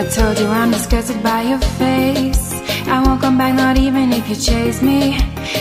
I told you I'm disgusted by your face. I won't come back, not even if you chase me.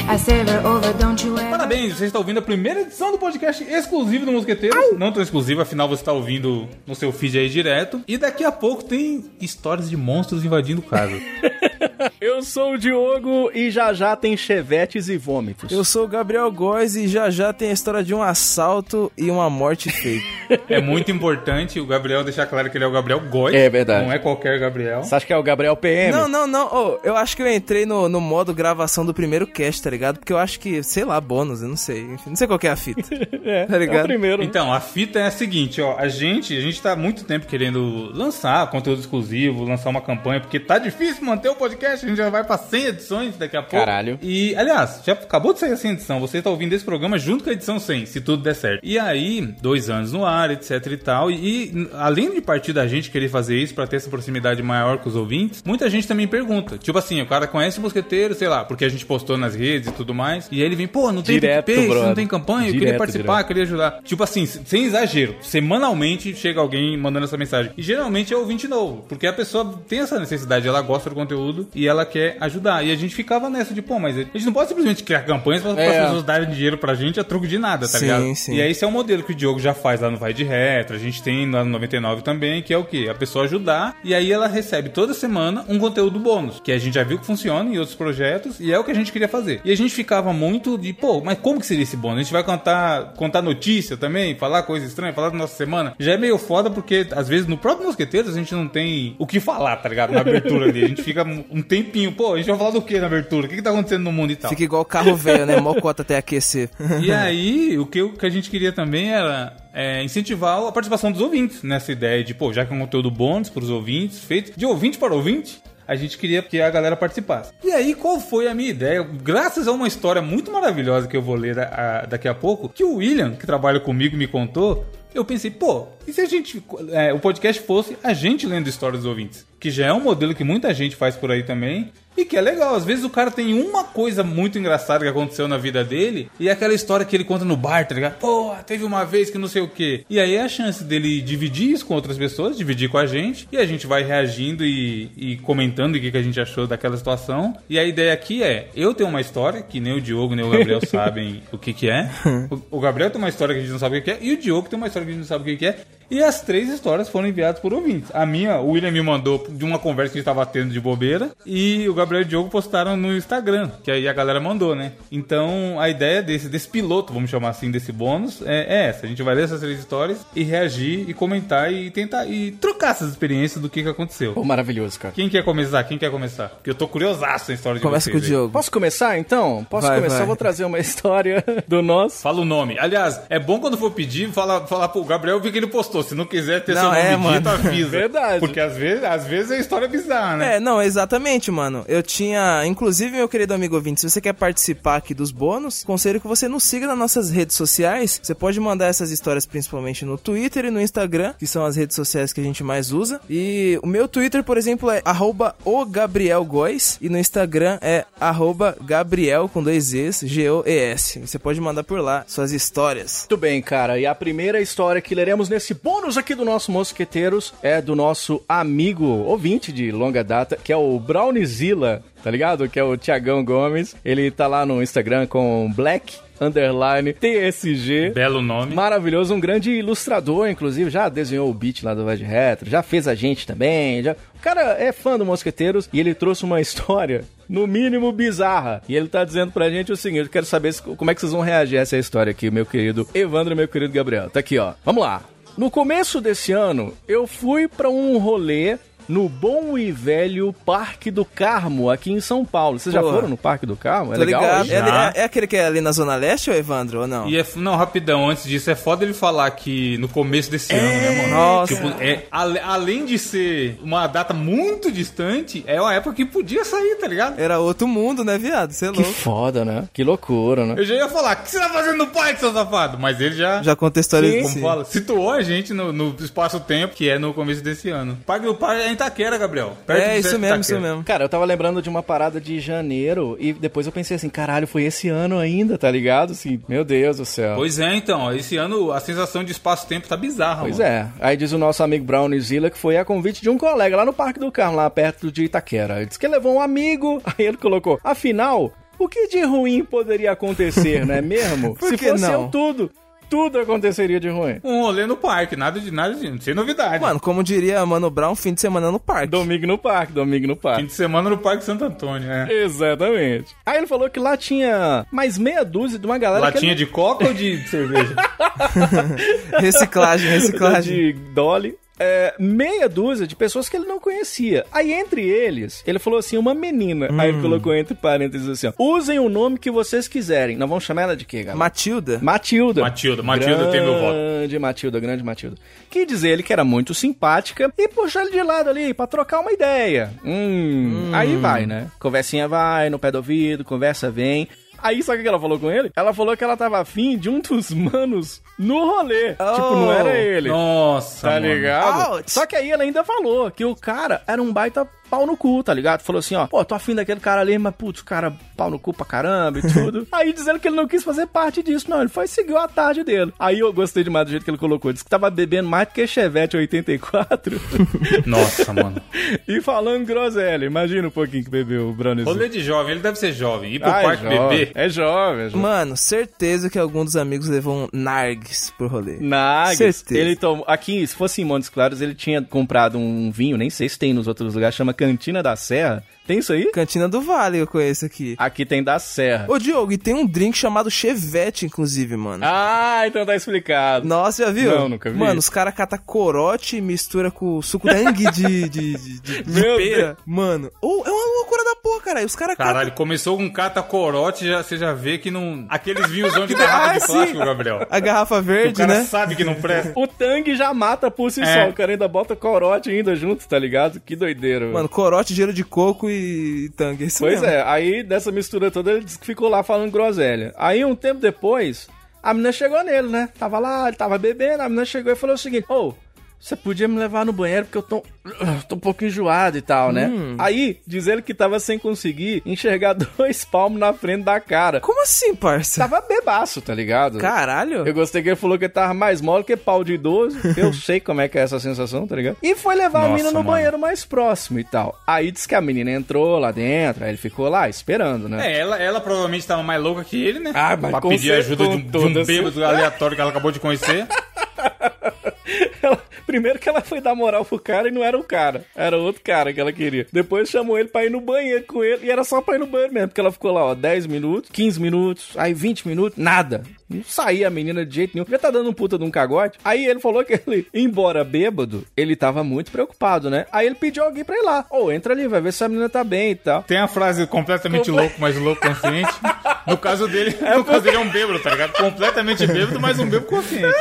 I say we're over, don't you ever. Parabéns, você está ouvindo a primeira edição do podcast exclusivo do Mosqueteiro. Não tão exclusivo, afinal você está ouvindo no seu feed aí direto. E daqui a pouco tem histórias de monstros invadindo casa. Eu sou o Diogo e já já tem chevetes e vômitos. Eu sou o Gabriel Góes e já já tem a história de um assalto e uma morte fake. é muito importante o Gabriel deixar claro que ele é o Gabriel Góes. É verdade. Não é qualquer Gabriel. Você acha que é o Gabriel PM? não, não, não. Ô, eu acho que eu entrei no, no modo gravação do primeiro cast, tá ligado? Porque eu acho que, sei lá, bônus, eu não sei. Enfim, não sei qual que é a fita. é, tá é o ligado? primeiro. Então, a fita é a seguinte, ó. A gente, a gente tá há muito tempo querendo lançar conteúdo exclusivo, lançar uma campanha, porque tá difícil manter o podcast. A gente já vai pra 100 edições daqui a pouco. Caralho. E, aliás, já acabou de sair a 100 edição. Você tá ouvindo esse programa junto com a edição 100, se tudo der certo. E aí, dois anos no ar, etc e tal. E, e, além de partir da gente querer fazer isso pra ter essa proximidade maior com os ouvintes, muita gente também pergunta. Tipo assim, o cara conhece o mosqueteiro, sei lá, porque a gente postou nas redes e tudo mais. E aí ele vem, pô, não tem Direto, PicPay, não tem campanha, eu queria Direto, participar, direto. queria ajudar. Tipo assim, sem exagero, semanalmente chega alguém mandando essa mensagem. E geralmente é ouvinte novo, porque a pessoa tem essa necessidade, ela gosta do conteúdo e ela quer ajudar. E a gente ficava nessa de, pô, mas a gente não pode simplesmente criar campanhas para É. as pessoas darem dinheiro pra gente a troco de nada, tá Sim, ligado? sim. E aí esse é o modelo que o Diogo já faz lá no Vai de Retro, a gente tem lá no 99 também, que é o quê? A pessoa ajudar e aí ela recebe toda semana um conteúdo bônus, que a gente já viu que funciona em outros projetos e é o que a gente queria fazer. E a gente ficava muito de, pô, mas como que seria esse bônus? A gente vai contar, contar notícia também, falar coisa estranha, falar da nossa semana. Já é meio foda porque às vezes no próprio Mosqueteiros a gente não tem o que falar, tá ligado? Na abertura ali. A gente fica um tempinho, pô, a gente vai falar do que na abertura? O que, que tá acontecendo no mundo e tal? Fica igual carro velho, né? Mocota até aquecer. E aí, o que, o que a gente queria também era é, incentivar a participação dos ouvintes nessa ideia de, pô, já que é um conteúdo bônus para os ouvintes, feito de ouvinte para ouvinte, a gente queria que a galera participasse. E aí, qual foi a minha ideia? Graças a uma história muito maravilhosa que eu vou ler a- a- daqui a pouco, que o William, que trabalha comigo, me contou. Eu pensei, pô, e se a gente. é, o podcast fosse a gente lendo histórias dos ouvintes? Que já é um modelo que muita gente faz por aí também. E que é legal, às vezes o cara tem uma coisa muito engraçada que aconteceu na vida dele, e é aquela história que ele conta no bar, tá ligado? Pô, teve uma vez que não sei o quê. E aí é a chance dele dividir isso com outras pessoas, dividir com a gente, e a gente vai reagindo e, e comentando o que, que a gente achou daquela situação. E a ideia aqui é, eu tenho uma história, que nem o Diogo nem o Gabriel sabem o que que é. O, o Gabriel tem uma história que a gente não sabe o que que é, e o Diogo tem uma história que a gente não sabe o que que é. E as três histórias foram enviadas por ouvintes. A minha, o William me mandou de uma conversa que a gente tava tendo de bobeira. E o Gabriel e o Diogo postaram no Instagram, que aí a galera mandou, né? Então a ideia desse, desse piloto, vamos chamar assim, desse bônus, é, é essa. A gente vai ler essas três histórias e reagir e comentar e tentar e trocar essas experiências do que, que aconteceu. Pô, maravilhoso, cara. Quem quer começar? Quem quer começar? Porque eu tô curiosaço na história de Começa vocês com o aí. Diogo. Posso começar então? Posso Vai, começar? vai. Eu vou trazer uma história do nosso. Fala o nome. Aliás, é bom quando for pedir, falar, falar pro Gabriel ver que ele postou. Se não quiser ter Não, seu é, nome dito, mano. avisa. Verdade. Porque às vezes, às vezes é história bizarra, né? É, não, exatamente, mano. Eu tinha. Inclusive, meu querido amigo ouvinte, se você quer participar aqui dos bônus, conselho que você nos siga nas nossas redes sociais. Você pode mandar essas histórias principalmente no Twitter e no Instagram, que são as redes sociais que a gente mais usa. E o meu Twitter, por exemplo, é arroba o Gabriel Góes, e no Instagram é arroba Gabriel com dois Z's, G-O-E-S. Você pode mandar por lá suas histórias. Muito bem, cara. E a primeira história que leremos nesse bônus aqui do nosso Mosqueteiros é do nosso amigo ouvinte de longa data, que é o Brownzilla, tá ligado? Que é o Tiagão Gomes. Ele tá lá no Instagram com Black Underline TSG. Belo nome. Maravilhoso, um grande ilustrador, inclusive, já desenhou o beat lá do Vai de Retro, já fez a gente também. Já... O cara é fã do Mosqueteiros e ele trouxe uma história, no mínimo, bizarra. E ele tá dizendo pra gente o seguinte: eu quero saber como é que vocês vão reagir a essa história aqui, meu querido Evandro meu querido Gabriel. Tá aqui, ó. Vamos lá. No começo desse ano, eu fui pra um rolê no bom e velho Parque do Carmo, aqui em São Paulo. Vocês já foram no Parque do Carmo? É Tô legal? ligado. É, é- é aquele que é ali na Zona Leste, ou Evandro, ou não? E é, não, rapidão, antes disso, é foda ele falar que no começo desse ano, né, mano? Nossa. Tipo, é, além de ser uma data muito distante, é uma época que podia sair, tá ligado? Era outro mundo, né, viado? Você é Que louco. foda, né? Que loucura, né? Eu já ia falar, o que você tá fazendo no parque, seu safado? Mas ele já, Já contextualizou. como fala, situou a gente no, no espaço-tempo, que é no começo desse ano. O Parque do Parque, Itaquera, Gabriel. Perto É, isso mesmo, Itaquera. isso mesmo. Cara, eu tava lembrando de uma parada de janeiro e depois eu pensei assim, caralho, foi esse ano ainda, tá ligado? Assim, meu Deus do céu. Pois é, então. Esse ano a sensação de espaço-tempo tá bizarra, Pois mano. é. Aí diz o nosso amigo Brown Zilla que foi a convite de um colega lá no Parque do Carmo, lá perto de Itaquera. Ele disse que levou um amigo, aí ele colocou, afinal, o que de ruim poderia acontecer, não é mesmo? Por Se fosse não? eu tudo, tudo aconteceria de ruim. Um rolê no parque, nada de nada de. Sem novidade. Mano, como diria Mano Brown, fim de semana no parque. Domingo no parque, domingo no Fim parque. de semana no Parque Santo Antônio, né? Exatamente. Aí ele falou que lá tinha mais meia dúzia de uma galera que Latinha ele- de coca ou de cerveja? Reciclagem, reciclagem. de Dolly. É, meia dúzia de pessoas que ele não conhecia. Aí, entre eles, ele falou assim, uma menina. Aí ele colocou entre parênteses assim, ó, usem o nome que vocês quiserem. Nós vamos chamar ela de quê, galera? Matilda. Matilda. Matilda, Matilda tem meu voto. Grande Matilda, grande Matilda. Que diz ele que era muito simpática e puxou ele de lado ali pra trocar uma ideia. Hum, Aí vai, né? Conversinha vai, no pé do ouvido, conversa vem. Aí, sabe o que ela falou com ele? Ela falou que ela tava afim de um dos manos no rolê. Tipo, não era ele. Nossa, Tá mano. ligado? Ouch. Só que aí ela ainda falou que o cara era um baita pau no cu, tá ligado? Falou assim, ó, pô, tô afim daquele cara ali, mas putz, o cara pau no cu pra caramba e tudo. aí dizendo que ele não quis fazer parte disso, não, ele foi seguir a tarde dele. Aí eu gostei demais do jeito que ele colocou, disse que tava bebendo mais do que Chevette 84 Nossa, mano. e falando groselha. Imagina um pouquinho que bebeu o Browniezinho. Rolê de jovem, ele deve ser jovem. Ir pro Ah, é parque jovem, beber. É jovem, é jovem. Mano, certeza que algum dos amigos levou um Nargs pro rolê. Nags, Certeza. ele tomou. Aqui, se fosse em Montes Claros, ele tinha comprado um vinho, nem sei se tem nos outros lugares, chama Cantina da Serra. Tem isso aí? Cantina do Vale eu conheço aqui. Aqui tem da Serra. Ô, Diogo, e tem um drink chamado Chevette, inclusive, mano. Ah, então tá explicado. Nossa, já viu? Não, nunca vi. Mano, os caras catam corote e mistura com suco tangue de, de, de, de, de pera. Mano, ô, é uma loucura da porra, cara. Os caras catam... Caralho, começou com cata corote, já, você já vê que não. Aqueles vinhosão de garrafa Ah, de sim. plástico, Gabriel. A garrafa O verde, cara né? sabe que não presta. O Tang já mata por si É. só. O cara ainda bota corote ainda junto, tá ligado? Que doideira, velho. Mano, corote, gelo de coco e tangue. Isso Pois mesmo. é, aí dessa mistura toda ele disse que ficou lá falando groselha. Aí um tempo depois, a menina chegou nele, né? Tava lá, ele tava bebendo, a menina chegou e falou o seguinte: Ô, você podia me levar no banheiro porque eu tô, tô um pouco enjoado e tal, né? Hum. Aí, diz ele que tava sem conseguir enxergar dois palmos na frente da cara. Como assim, parça? Tava bebaço, tá ligado? Caralho. Eu gostei que ele falou que ele tava mais mole que pau de idoso. Eu sei como é que é essa sensação, tá ligado? E foi levar a Nossa, menina no mano. banheiro mais próximo e tal. Aí disse que a menina entrou lá dentro, aí ele ficou lá esperando, né? É, ela, ela provavelmente tava mais louca que ele, né? Ah, mas pra pedir ajuda de um, de um bêbado aleatório que ela acabou de conhecer. Ela- primeiro que ela foi dar moral pro cara e não era o cara, era outro cara que ela queria. Depois chamou ele pra ir no banheiro com ele e era só pra ir no banheiro mesmo, porque ela ficou lá, ó, 10 minutos, 15 minutos, aí 20 minutos, nada. Não saía a menina de jeito nenhum. Já tá dando um puta de um cagote. Aí ele falou que ele, embora bêbado, ele tava muito preocupado, né? Aí ele pediu alguém pra ir lá. Ô, entra ali, vai ver se a menina tá bem e tal. Tem a frase completamente Comple- louco, mas louco consciente. No caso dele, no caso dele é um bêbado, tá ligado? Completamente bêbado, mas um bêbado consciente.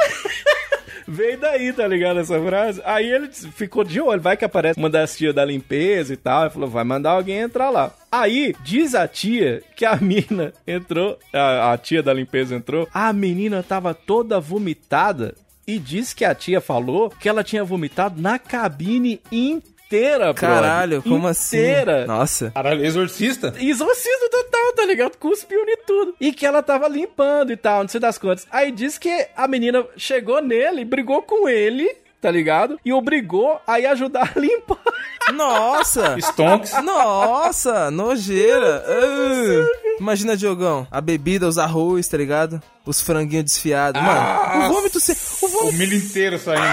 Veio daí, tá ligado, essa frase? Aí ele ficou de olho, vai que aparece uma das tias da limpeza e tal. Ele falou, vai mandar alguém entrar lá. Aí, diz a tia que a mina entrou, a, a tia da limpeza entrou, a menina tava toda vomitada e diz que a tia falou que ela tinha vomitado na cabine inteira, brother. Caralho, como assim? Inteira. Nossa. Caralho, exorcista? Exorcismo total, tá ligado? Cuspiu em tudo. E que ela tava limpando e tal, não sei das quantas. Aí diz que a menina chegou nele, brigou com ele, tá ligado? E obrigou a ir ajudar a limpar. Nossa. Stonks. Nossa, nojeira. Ah. Imagina, Diogão, a bebida, os arroz, tá ligado? Os franguinhos desfiados. Mano, o vômito... Se... O O vômito... milho inteiro saindo.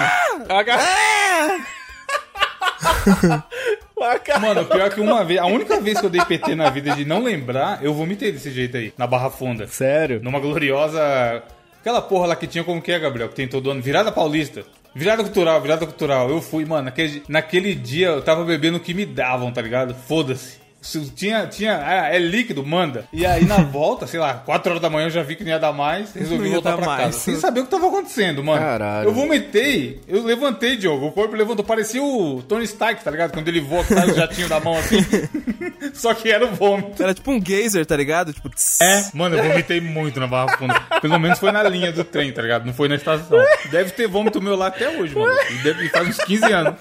Mano, pior que uma vez, a única vez que eu dei PT na vida de não lembrar, eu vomitei desse jeito aí, na Barra Funda. Sério? Numa gloriosa. Aquela porra lá que tinha como que é, Gabriel? Que tem todo ano. Virada Paulista. Virada cultural, virada cultural. Eu fui, mano, naquele, naquele dia eu tava bebendo o que me davam, tá ligado? Foda-se. Se Tinha, tinha, ah, é líquido, manda. E aí na volta, sei lá, 4 horas da manhã eu já vi que não ia dar mais, resolvi voltar pra mais. casa. Sem saber o que tava acontecendo, mano. Caralho. Eu vomitei, eu levantei, Diogo. O corpo levantou, parecia o Tony Stark, tá ligado? Quando ele voa, sai o jatinho da mão assim. Só que era o vômito. Era tipo um geyser, tá ligado? Tipo... tss. É, mano, eu vomitei muito na Barra Funda. Pelo menos foi na linha do trem, tá ligado? Não foi na estação. Deve ter vômito meu lá até hoje, mano. Deve faz uns 15 anos.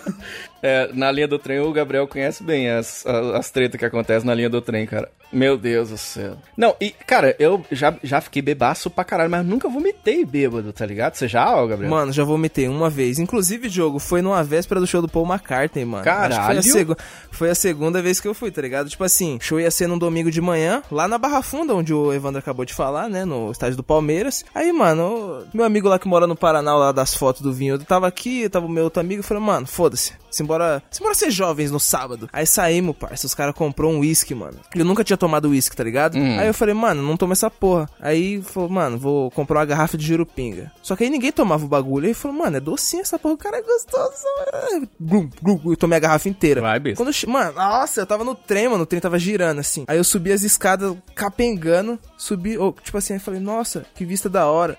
É, na linha do trem, o Gabriel conhece bem as, as, as tretas que acontecem na linha do trem, cara. Meu Deus do céu. Não, e, cara, eu já, já fiquei bebaço pra caralho, mas nunca vomitei bêbado, tá ligado? Você já, ó, Gabriel? Mano, já vomitei uma vez. Inclusive, jogo, foi numa véspera do show do Paul McCartney, mano. Que foi a, Caralho. foi a segunda vez que eu fui, tá ligado? Tipo assim, show ia ser num domingo de manhã, lá na Barra Funda, onde o Evandro acabou de falar, né? No estádio do Palmeiras. Aí, mano, meu amigo lá que mora no Paraná, lá das fotos do vinho, eu tava aqui, tava o meu outro amigo, falei, mano, foda-se. Simbora, simbora ser jovens no sábado. Aí saímos, parça. Os caras comprou um uísque, mano. Eu nunca tinha tomado uísque, tá ligado? Aí eu falei, mano, não toma essa porra. Aí falou, mano, vou comprar uma garrafa de jurupinga. Só que aí ninguém tomava o bagulho. Aí falou, mano, é docinho essa porra, o cara é gostoso. Glum, glum. Eu tomei a garrafa inteira. Vai, besta. Quando eu Mano, nossa, eu tava no trem, mano. O trem tava girando, assim. Aí eu subi as escadas capengando. Subi, oh, tipo assim, aí falei, nossa, que vista da hora.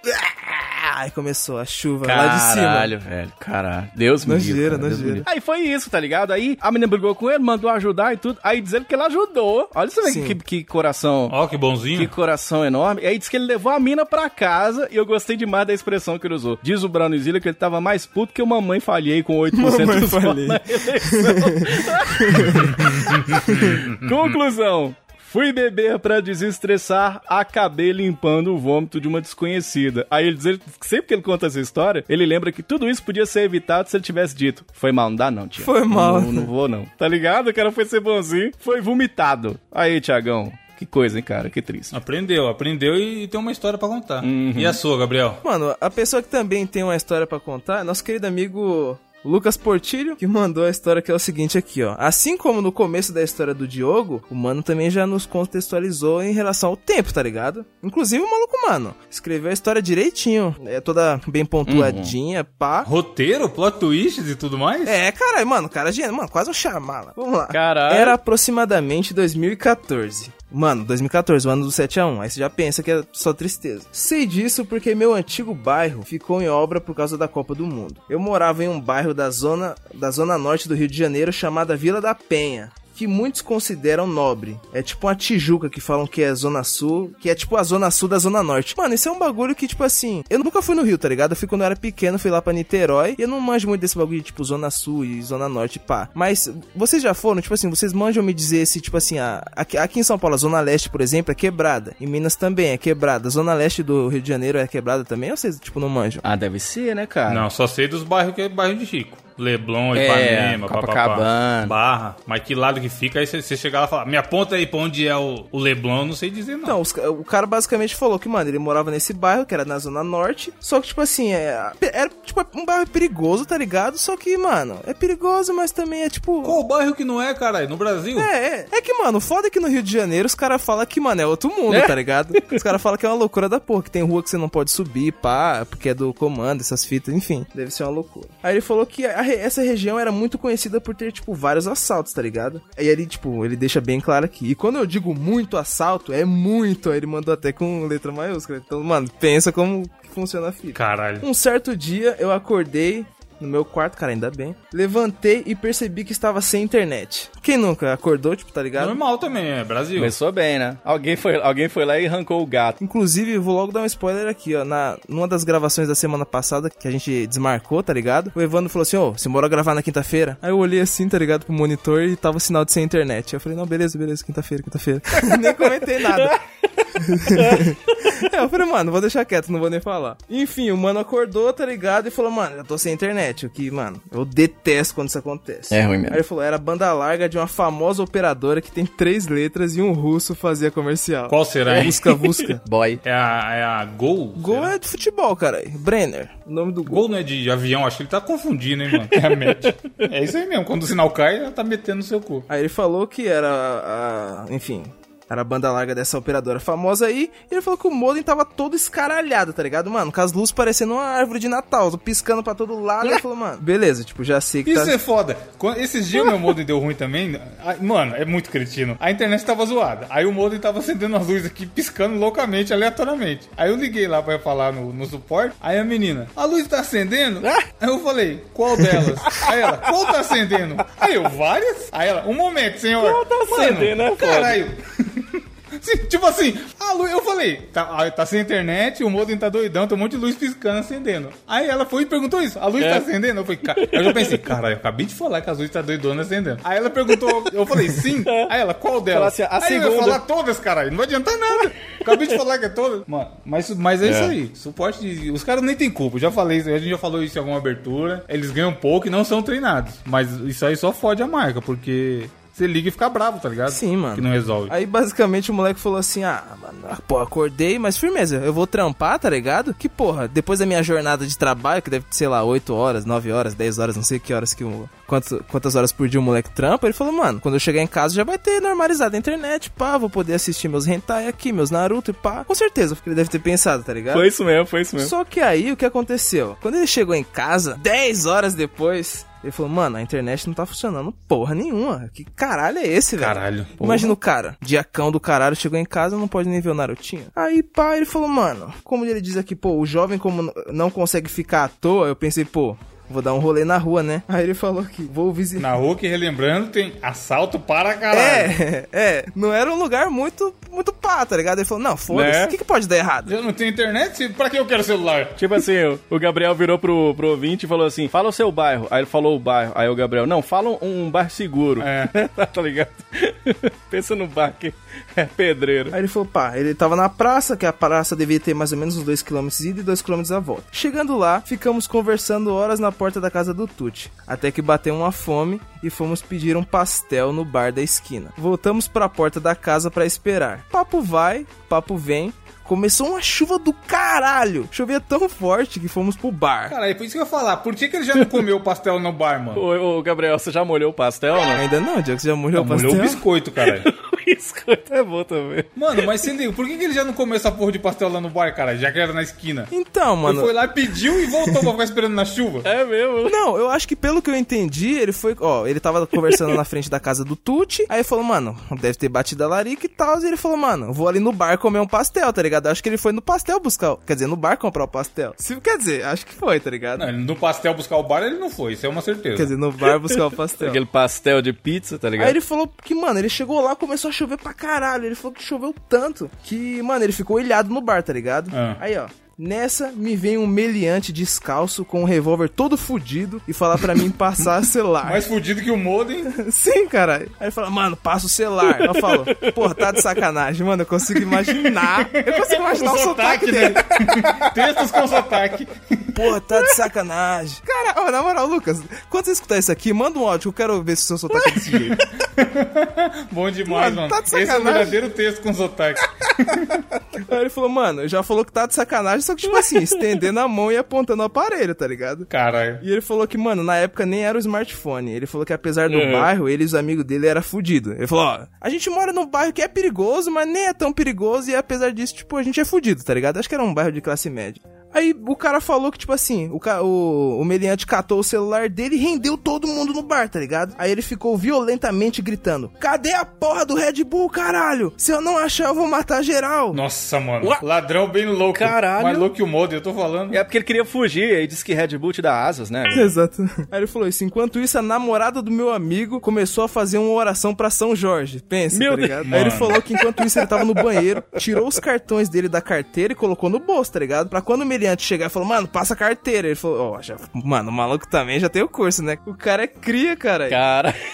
Aí começou a chuva lá de cima. Caralho, velho. Caralho. Deus me livre. Nojeira, cara, nojeira. Aí foi isso, tá ligado? Aí a menina brigou com ele, mandou ajudar e tudo. Aí dizendo que ele ajudou. Olha você vê Sim. que, que coração. Ó, que bonzinho. Que coração enorme. E aí disse que ele levou a mina pra casa e eu gostei demais da expressão que ele usou. Diz o Bruno Zilla que ele tava mais puto que o mamãe falhei com 8% Mamãe dos falhei. Conclusão. Fui beber pra desestressar, acabei limpando o vômito de uma desconhecida. Aí ele diz, sempre que ele conta essa história, ele lembra que tudo isso podia ser evitado se ele tivesse dito: Foi mal, não dá não, tia. Foi mal. Não, não vou não. Tá ligado? O cara foi ser bonzinho, foi vomitado. Aí, Tiagão, que coisa, hein, cara? Que triste. Aprendeu, aprendeu e tem uma história pra contar. Uhum. E a sua, Gabriel? Mano, a pessoa que também tem uma história pra contar é nosso querido amigo Lucas Portilho, que mandou a história que é o seguinte aqui, ó. Assim como no começo da história do Diogo, o mano também já nos contextualizou em relação ao tempo, tá ligado? Inclusive o maluco, mano, escreveu a história direitinho, é toda bem pontuadinha, pá. Roteiro, plot twists e tudo mais? É, caralho, mano, cara, gênio, mano, quase um chamala. Vamos lá. Caralho. Era aproximadamente 2014. Mano, 2014, o ano do 7x1. Aí você já pensa que é só tristeza. Sei disso porque meu antigo bairro ficou em obra por causa da Copa do Mundo. Eu morava em um bairro da zona, da zona norte do Rio de Janeiro chamada Vila da Penha. Que muitos consideram nobre. É tipo uma Tijuca que falam que é Zona Sul, que é tipo a Zona Sul da Zona Norte. Mano, isso é um bagulho que, tipo assim, eu nunca fui no Rio, tá ligado? Eu fui quando eu era pequeno, fui lá pra Niterói, e eu não manjo muito desse bagulho de, tipo, Zona Sul e Zona Norte, pá. Mas vocês já foram, tipo assim, vocês manjam me dizer se, tipo assim, a, aqui, aqui em São Paulo, a Zona Leste, por exemplo, é quebrada. Em Minas também é quebrada. A Zona Leste do Rio de Janeiro é quebrada também, ou vocês, tipo, não manjam? Ah, deve ser, né, cara? Não, só sei dos bairros que é bairro de Chico. Leblon, É, Ipanema, papapá, Copacabana. Barra. Mas que lado que fica, aí você- chegar lá e falar, me aponta aí pra onde é o, o Leblon, eu não sei dizer não. Então, os o cara basicamente falou que, mano, ele morava nesse bairro, que era na Zona Norte, só que, tipo assim, é, era, tipo, um bairro perigoso, tá ligado? Só que, mano, é perigoso, mas também é, tipo... Qual bairro que não é, caralho? No Brasil? É, é. É que, mano, foda é que no Rio de Janeiro os caras falam que, mano, é outro mundo, tá ligado? Os caras falam que é uma loucura da porra, que tem rua que você não pode subir, pá, porque é do comando, essas fitas, enfim. Deve ser uma loucura. Aí ele falou que a re- essa região era muito conhecida por ter, tipo, vários assaltos, tá ligado? Aí ele, tipo, ele deixa bem claro aqui. E quando eu digo muito assalto, é muito. Aí ele mandou até com letra maiúscula. Então, mano, pensa como funciona a fita. Caralho. Um certo dia eu acordei no meu quarto, cara, ainda bem. Levantei e percebi que estava sem internet. Quem nunca acordou, tipo, tá ligado? Normal também, é Brasil. Começou bem, né? Alguém foi, alguém foi lá e arrancou o gato. Inclusive, vou logo dar um spoiler aqui, ó. Na, numa das gravações da semana passada, que a gente desmarcou, tá ligado? O Evandro falou assim, ô, você bora gravar na quinta-feira? Aí eu olhei assim, tá ligado, pro monitor e tava o sinal de sem internet. Eu falei, não, beleza, beleza, quinta-feira, quinta-feira. nem comentei nada. é, eu falei, mano, vou deixar quieto, não vou nem falar. Enfim, o mano acordou, tá ligado? E falou, mano, eu tô sem internet. O que, mano, eu detesto quando isso acontece. É ruim mesmo. Aí ele falou, era a banda larga de uma famosa operadora que tem três letras e um russo fazia comercial. Qual será, hein? Busca, busca. Boy. É a, é a Gol? Gol Será? é de futebol, cara. Brenner. O nome do gol. Gol não é de avião, acho que ele tá confundindo, hein, mano? É a match. É isso aí mesmo, quando o sinal cai, ela tá metendo no seu cu. Aí ele falou que era a. Enfim. Era a banda larga dessa operadora famosa aí. E ele falou que o modem tava todo escaralhado, tá ligado? Mano, com as luzes parecendo uma árvore de Natal, piscando pra todo lado. Ele falou, mano, beleza, tipo, já sei que Isso tá. é foda. Quando- esses dias meu modem deu ruim também. Mano, é muito cretino. A internet tava zoada. Aí o modem tava acendendo as luzes aqui, piscando loucamente, aleatoriamente. Aí eu liguei lá pra falar no, no suporte. Aí a menina, a luz tá acendendo? Aí eu falei, qual delas? Aí ela, qual tá acendendo? Aí eu, várias? Aí ela, um momento, senhor. Qual tá acendendo, Mano, é foda. Caralho. Tipo assim, a luz, eu falei, tá, tá sem internet, o modem tá doidão, tem um monte de luz piscando, acendendo. Aí ela foi e perguntou isso, a luz É. tá acendendo? Eu falei, cara, eu já pensei, cara, eu acabei de falar que as luzes tá doidona acendendo. Aí ela perguntou, eu falei, sim. Aí ela, qual? Fala assim, a Aí eu ia segunda. falar todas, caralho, não vai adiantar nada. Acabei de falar que é todas. Mano, mas, mas é, isso É. aí, suporte de... Os caras nem tem culpa, eu já falei isso, a gente já falou isso em alguma abertura. Eles ganham pouco e não são treinados. Mas isso aí só fode a marca, porque... Você liga e fica bravo, tá ligado? Sim, mano. Que não resolve. Aí basicamente o moleque falou assim: Ah, mano, pô, acordei, mas firmeza, eu vou trampar, tá ligado? Que porra, depois da minha jornada de trabalho, que deve, sei lá, 8 horas, 9 horas, 10 horas, não sei que horas que o. Quanto, quantas horas por dia o moleque trampa, ele falou, mano, quando eu chegar em casa já vai ter normalizado a internet, pá, vou poder assistir meus hentai aqui, meus Naruto e pá. Com certeza, porque ele deve ter pensado, tá ligado? Foi isso mesmo, foi isso mesmo. Só que aí o que aconteceu? Quando ele chegou em casa, 10 horas depois, ele falou: Mano, a internet não tá funcionando porra nenhuma. Que caralho é esse, velho? Caralho. Imagina o cara, diacão do caralho, chegou em casa não pode nem ver o Narutinho. Aí, pá, ele falou: Mano, como ele diz aqui, pô, o jovem, como não consegue ficar à toa, eu pensei, pô. Vou dar um rolê na rua, né? Aí ele falou que vou visitar. Na rua que relembrando tem assalto para caralho. É, é, não era um lugar muito, muito pá, tá ligado? Ele falou, não, foda-se, Né? o que, que pode dar errado? Eu não tenho internet? Pra que eu quero celular? Tipo assim, o- Gabriel virou pro, pro ouvinte e falou assim: fala o seu bairro. Aí ele falou o bairro. Aí o Gabriel, não, fala um, um bairro seguro. É. tá ligado? Pensa no bar que é pedreiro. Aí ele falou, pá, ele tava na praça, que a praça devia ter mais ou menos uns 2km ida e 2km à volta. Chegando lá, ficamos conversando horas na porta da casa do Tuti, até que bateu uma fome e fomos pedir um pastel no bar da esquina. Voltamos pra porta da casa pra esperar. Papo vai, papo vem. Começou uma chuva do caralho. Chovia tão forte que fomos pro bar. Cara, é por isso que eu ia falar. Por que, que ele já não comeu o pastel no bar, mano? Ô, ô, Gabriel, você já molhou o pastel, né? Ainda não, Diego, você já molhou o pastel? Molhou o biscoito, cara. Biscoito é bom também. Mano, mas se liga, por que, que ele já não comeu essa porra de pastel lá no bar, cara? Já que era na esquina. Então, Ele mano. foi lá, pediu e voltou pra ficar esperando na chuva. É mesmo. Não, eu acho que pelo que eu entendi, ele foi. Ó, ele tava conversando na frente da casa do Tuti. Aí falou, mano, deve ter batido a larica e tal. E ele falou, mano, vou ali no bar comer um pastel, tá ligado? Eu acho que ele foi no pastel buscar. Quer dizer, no bar comprar o pastel. Se, quer dizer, acho que foi, tá ligado? Não, no pastel buscar o bar ele não foi, isso é uma certeza. Quer dizer, no bar buscar o pastel. Aquele pastel de pizza, tá ligado? Aí ele falou que, mano, ele chegou lá começou a chover pra caralho. Ele falou que choveu tanto que, mano, ele ficou ilhado no bar, tá ligado? Ah. Aí, ó. Nessa, me vem um meliante descalço com um revólver todo fudido e falar pra mim passar celular. Mais fudido que o modem. Sim, caralho. Aí ele fala, mano, passa o celular. Eu falo, porra, tá de sacanagem. Mano, eu consigo imaginar. Eu consigo imaginar o, sotaque, dele. né? Textos com sotaque. Porra, tá de sacanagem. Cara, ó, na moral, Lucas, quando você escutar isso aqui, manda um áudio que eu quero ver se o seu sotaque é desse jeito. Bom demais, Mano, mano. tá de Esse é o verdadeiro texto com sotaque. Aí ele falou, mano, já falou que tá de sacanagem, só que, tipo assim, estendendo a mão e apontando o aparelho, tá ligado? Caralho. E ele falou que, mano, na época nem era o smartphone. Ele falou que apesar do Uhum. bairro, ele e os amigos dele era fudido. Ele falou, ó, a gente mora num bairro que é perigoso, mas nem é tão perigoso e apesar disso, tipo, a gente é fudido, tá ligado? Acho que era um bairro de classe média. Aí o cara falou que, tipo assim, o, o, o meliante catou o celular dele e rendeu todo mundo no bar, tá ligado? Aí ele ficou violentamente gritando: Cadê a porra do Red Bull, caralho? Se eu não achar, eu vou matar geral. Nossa, mano. Ladrão bem louco. Caralho. Mais louco que o modem, eu tô falando. É porque ele queria fugir, aí disse que Red Bull te dá asas, né? Exato. Aí ele falou isso. Enquanto isso, a namorada do meu amigo começou a fazer uma oração pra São Jorge. Pensa, Meu tá Deus. ligado? Aí ele Mano. falou que enquanto isso ele tava no banheiro, tirou os cartões dele da carteira e colocou no bolso, tá ligado? Pra quando o meliante chegar e falou, mano, passa a carteira. Ele falou, ó, já... mano, o maluco também já tem o curso, né? O cara é cria, cara. Cara.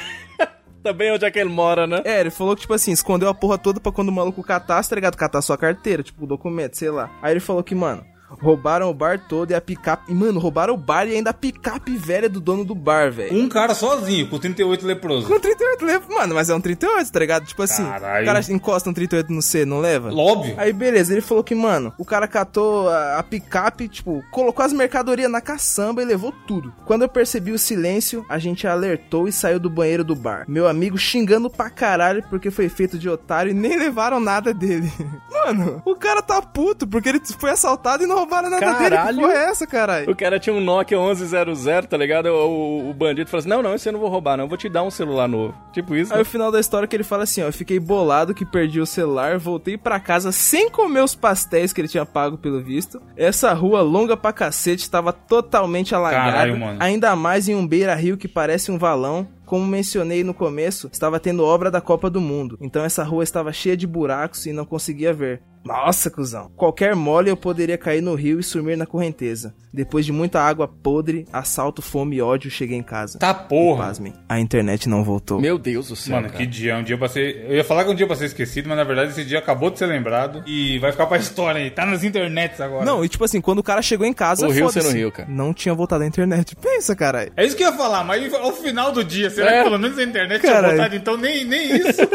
Também onde é que ele mora, né? É, ele falou que, tipo assim, escondeu a porra toda pra quando o maluco catasse, tá ligado? Catar sua carteira, tipo, o documento, sei lá. Aí ele falou que, mano, roubaram o bar todo e a picape. E, mano, roubaram o bar e ainda a picape velha do dono do bar, velho. Um cara sozinho, com 38 leproso. Com 38 leva, mano, mas é um 38, tá ligado? Tipo assim, Caralho. o cara encosta um 38 no C, não leva? Óbvio. Aí beleza, ele falou que, mano, o cara catou a, a picape, tipo, colocou as mercadorias na caçamba e levou tudo. Quando eu percebi o silêncio, a gente alertou e saiu do banheiro do bar. Meu amigo xingando pra caralho porque foi feito de otário e nem levaram nada dele. Mano, o cara tá puto porque ele foi assaltado e não roubaram nada dele. Caralho. Que porra é essa, caralho? O cara tinha um Nokia 1100, tá ligado? O, o- o bandido falou assim: Não, não, esse eu não vou roubar, não. Eu vou te dar um celular novo. Tipo isso. Aí né? o final da história que ele fala assim, ó, eu fiquei bolado que perdi o celular, voltei pra casa sem comer os pastéis que ele tinha pago pelo visto. Essa rua longa pra cacete estava totalmente alagada, Caralho, mano. ainda mais em um beira-rio que parece um valão. como mencionei no começo, estava tendo obra da Copa do Mundo. Então essa rua estava cheia de buracos e não conseguia ver. Nossa, cuzão. Qualquer mole eu poderia cair no rio e sumir na correnteza. Depois de muita água podre, assalto, fome e ódio, cheguei em casa. Tá porra. Pasmem, a internet não voltou. Meu Deus do céu. Mano, cara. que dia, um dia pra ser. Eu ia falar que um dia pra ser esquecido, mas na verdade esse dia acabou de ser lembrado e vai ficar pra história aí. Tá nas internets agora. Não, e tipo assim, quando o cara chegou em casa, O rio foda-se. sendo rio, cara. Não tinha voltado a internet. Pensa, cara. É isso que eu ia falar, mas ao final do dia, será É. que pelo menos a internet Caralho. tinha voltado? Então nem, nem isso.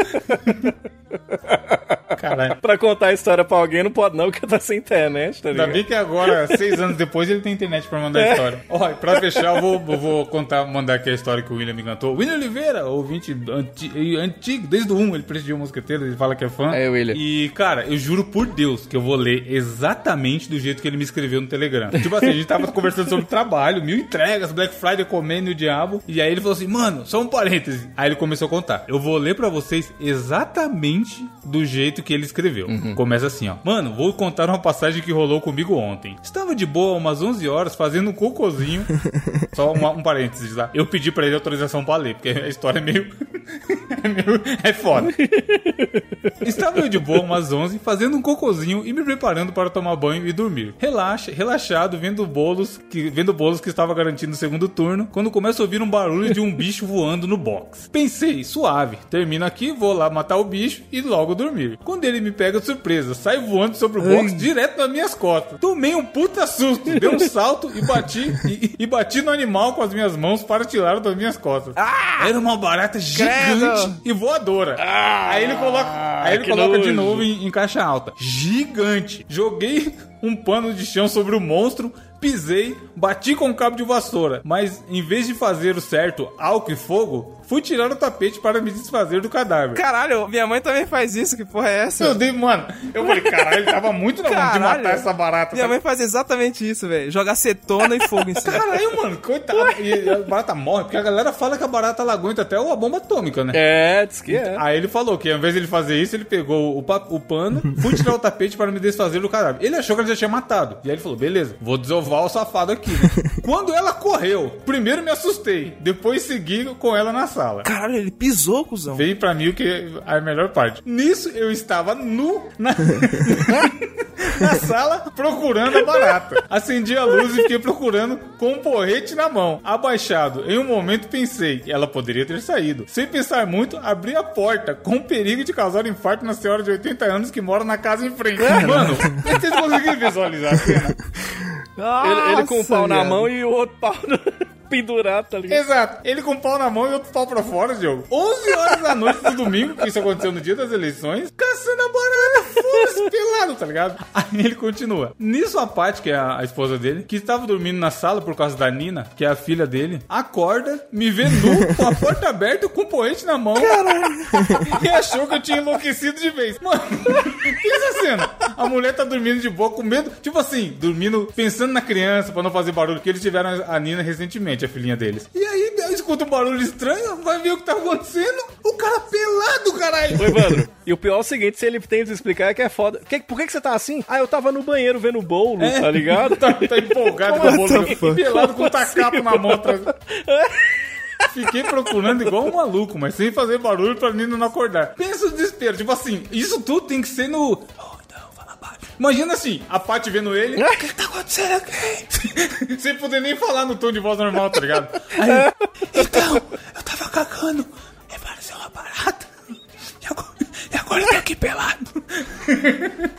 Caralho. Pra contar a história pra alguém não pode não, porque tá sem internet, tá Ainda ligado? bem que agora, seis anos depois, ele tem internet pra mandar a história. Ó, e pra fechar, eu vou, eu vou contar, mandar aqui a história que o William me cantou. William Oliveira, ouvinte anti- antigo, desde o 1, ele prestigiou o mosqueteiro, ele fala que é fã. É, William. E, cara, eu juro por Deus que eu vou ler exatamente do jeito que ele me escreveu no Telegram. Tipo assim, a gente tava conversando sobre trabalho, mil entregas, Black Friday comendo e o diabo. E aí ele falou assim, mano, só um parêntese. Aí ele começou a contar. Eu vou ler pra vocês exatamente do jeito que ele escreveu. Começa assim, ó. Mano, vou contar uma passagem que rolou comigo ontem. Estava de boa umas 11 horas fazendo um cocôzinho. Só uma- um parênteses lá. Eu pedi pra ele autorização pra ler, porque a história é meio. é meio. É foda. Estava eu de boa umas 11, fazendo um cocôzinho e me preparando para tomar banho e dormir. Relaxa, relaxado, vendo bolos que vendo bolos que estava garantindo o segundo turno, quando começo a ouvir um barulho de um bicho voando no box. Pensei, suave, termino aqui, vou lá matar o bicho e logo dormir. Quando ele me pega de surpresa, sai voando sobre o box direto nas minhas costas. Tomei um puta susto, dei um salto e bati e, e bati no animal com as minhas mãos para tirar das minhas costas. Era uma barata gigante Credo. e voadora. aí ele coloca, aí ele coloca de novo em, em caixa alta. Gigante. Joguei um pano de chão sobre o monstro, pisei, bati com um cabo de vassoura. Mas em vez de fazer o certo, álcool e fogo, fui tirar o tapete para me desfazer do cadáver. Caralho, minha mãe também faz isso. Que porra é essa? Eu dei, mano, eu falei, caralho, ele tava muito na mão de matar essa barata. Minha sabe? mãe faz exatamente isso, velho. Joga acetona e fogo em cima. Caralho, mano, coitado. E a barata morre, porque a galera fala que a barata ela aguenta até a bomba atômica, né? É, diz que é. Aí ele falou que ao invés de ele fazer isso, ele pegou o, o pano, fui tirar o tapete para me desfazer do cadáver. Ele achou que ele já tinha matado. E aí ele falou: beleza, vou desovar o safado aqui. né? Quando ela correu, primeiro me assustei, depois segui com ela na sala. Caralho, ele pisou, cuzão. Veio pra mim o que é a melhor parte. Nisso eu estava nu na, na sala procurando a barata. Acendi a luz e fiquei procurando com um porrete na mão, abaixado. Em um momento pensei que ela poderia ter saído. Sem pensar muito, abri a porta com o perigo de causar infarto na senhora de 80 anos que mora na casa em frente. Mano, vocês conseguiram visualizar a cena? Ele, ele com o pau na mão e o outro pau no- pendurado, tá ligado? Exato. Ele com o pau na mão e outro pau pra fora, Diogo. 11 horas da noite do domingo, que isso aconteceu no dia das eleições, caçando a barata, foda-se, pelado, tá ligado? Aí ele continua. Nisso a Paty, que é a, a esposa dele, que estava dormindo na sala por causa da Nina, que é a filha dele, acorda, me vê nu, com a porta aberta, com o poente na mão. e achou que eu tinha enlouquecido de vez. Mano, pensa a cena. A mulher tá dormindo de boa, com medo, tipo assim, dormindo, pensando na criança pra não fazer barulho, porque eles tiveram a Nina recentemente, a filhinha deles. E aí, eu escuto um barulho estranho, vai ver o que tá acontecendo, o cara pelado, caralho. Ô, Evandro, e o pior é o seguinte, se ele tenta explicar é que é foda. Que- por que, que você tá assim? Ah, eu tava no banheiro vendo bolo, tá ligado? Tá, tá empolgado com o bolo, pelado com o tacapo na mão atrás. Fiquei procurando igual um maluco, mas sem fazer barulho pra Nina não acordar. Pensa o desespero, tipo assim, isso tudo tem que ser no. Imagina assim, a Paty vendo ele. O que tá acontecendo aqui? Sem poder nem falar no tom de voz normal, tá ligado? Aí, então, eu tava cagando e apareceu uma barata. E e eu tô aqui pelado.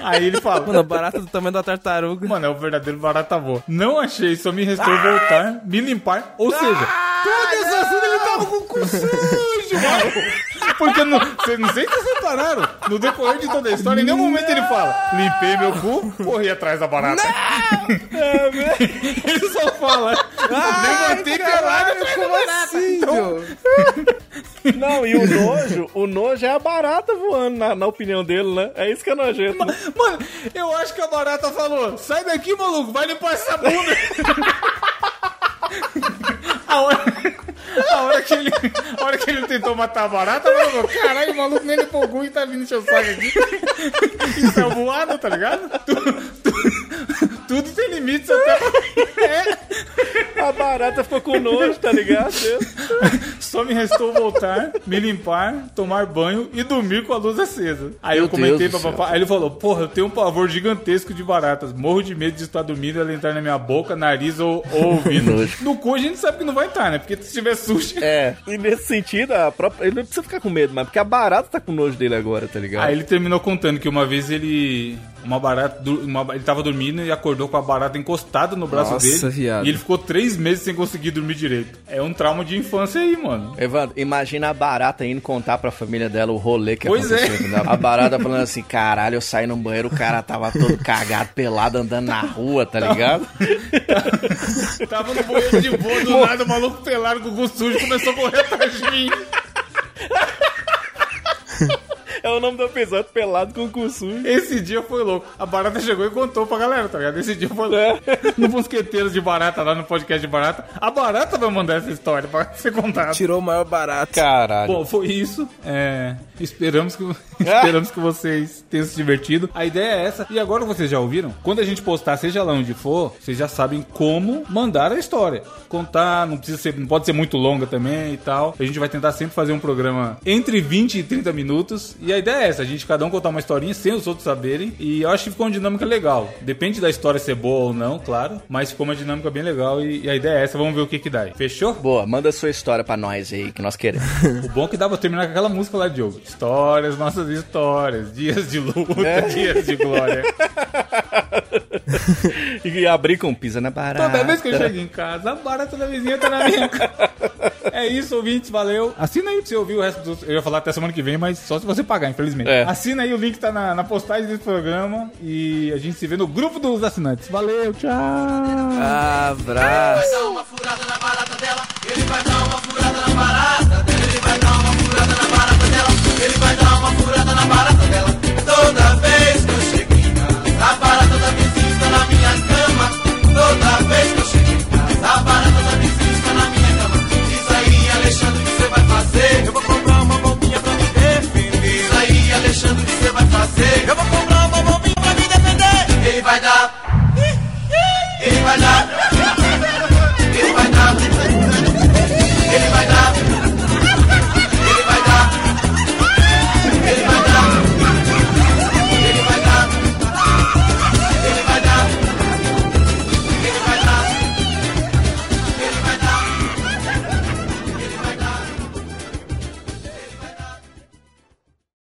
Aí ele fala. Mano, a barata do tamanho da tartaruga. Mano, é o verdadeiro barata voa. Não achei, só me restou voltar, me limpar. Ou seja, todas as vezes ele tava com o cu sujo, mano. Porque não, cê- não sei se vocês repararam. No decorrer de toda a história, em nenhum momento ele fala: limpei meu cu, corri atrás da barata. ele só fala: levantei pelado atrás da barata. Então, Não, e o nojo, o nojo é a barata voando, na, na opinião dele, né? É isso que é nojento. né? Mano, eu acho que a barata falou: sai daqui, maluco, vai limpar essa bunda. a, hora, a, hora que ele, a hora que ele tentou matar a barata, falou: caralho, o maluco nem cu e tá vindo encher o saco aqui. Isso é voado, tá ligado? Tudo, tudo, tudo tem limites até. É. A barata ficou com nojo, tá ligado? Só me restou voltar, me limpar, tomar banho e dormir com a luz acesa. Aí Meu eu comentei Deus pra papai, aí ele falou, porra, eu tenho um pavor gigantesco de baratas. Morro de medo de estar dormindo e ela entrar na minha boca, nariz ou, ou ouvido. No cu a gente sabe que não vai estar, né? Porque se tiver sushi... É, e nesse sentido, a própria... ele não precisa ficar com medo, mas porque a barata tá com nojo dele agora, tá ligado? Aí ele terminou contando que uma vez ele. Uma barata. uma- ele tava dormindo e acordou com a barata encostada no braço Nossa, dele. viado. E ele ficou três meses sem conseguir dormir direito. É um trauma de infância aí, mano. Evandro, imagina a barata indo contar pra família dela o rolê que Pois aconteceu. é. A barata falando assim, caralho, eu saí no banheiro, o cara tava todo cagado, pelado, andando na rua, tá ligado? Tava no banheiro de boa, do nada, o maluco pelado com o cu sujo começou a correr atrás de mim. É o nome do episódio, pelado com o cu sujo. Esse dia foi louco. A barata chegou e contou pra galera, tá ligado? Esse dia foi É. louco. No Mosqueteiros de Barata, lá no podcast de Barata. A barata vai mandar essa história pra ser contada. Tirou o maior barato. Caralho. Bom, foi isso. É, esperamos, que, esperamos que vocês tenham se divertido. A ideia é essa. E agora vocês já ouviram? Quando a gente postar, seja lá onde for, vocês já sabem como mandar a história. Contar, não precisa ser, não pode ser muito longa também e tal. A gente vai tentar sempre fazer um programa entre 20 e 30 minutos. E a ideia é essa, a gente cada um contar uma historinha sem os outros saberem. E eu acho que ficou uma dinâmica legal. Depende da história ser boa ou não, claro. Mas ficou uma dinâmica bem legal e, e a ideia é essa. Vamos ver o que que dá. aí. Fechou? Boa, manda sua história pra nós aí, que nós queremos. O bom é que dá pra terminar com aquela música lá, Diogo. Histórias, nossas histórias. Dias de luta, dias de glória. e abrir com pisa na barata. Toda vez que eu chego em casa, a barata da vizinha tá na minha cara. É isso, ouvintes, valeu. Assina aí pra você ouvir o resto dos... Eu ia falar até semana que vem, mas só se você pagar, infelizmente. É. Assina aí, o link tá na, na postagem desse programa. E a gente se vê no grupo dos assinantes. Valeu, tchau. Abraço.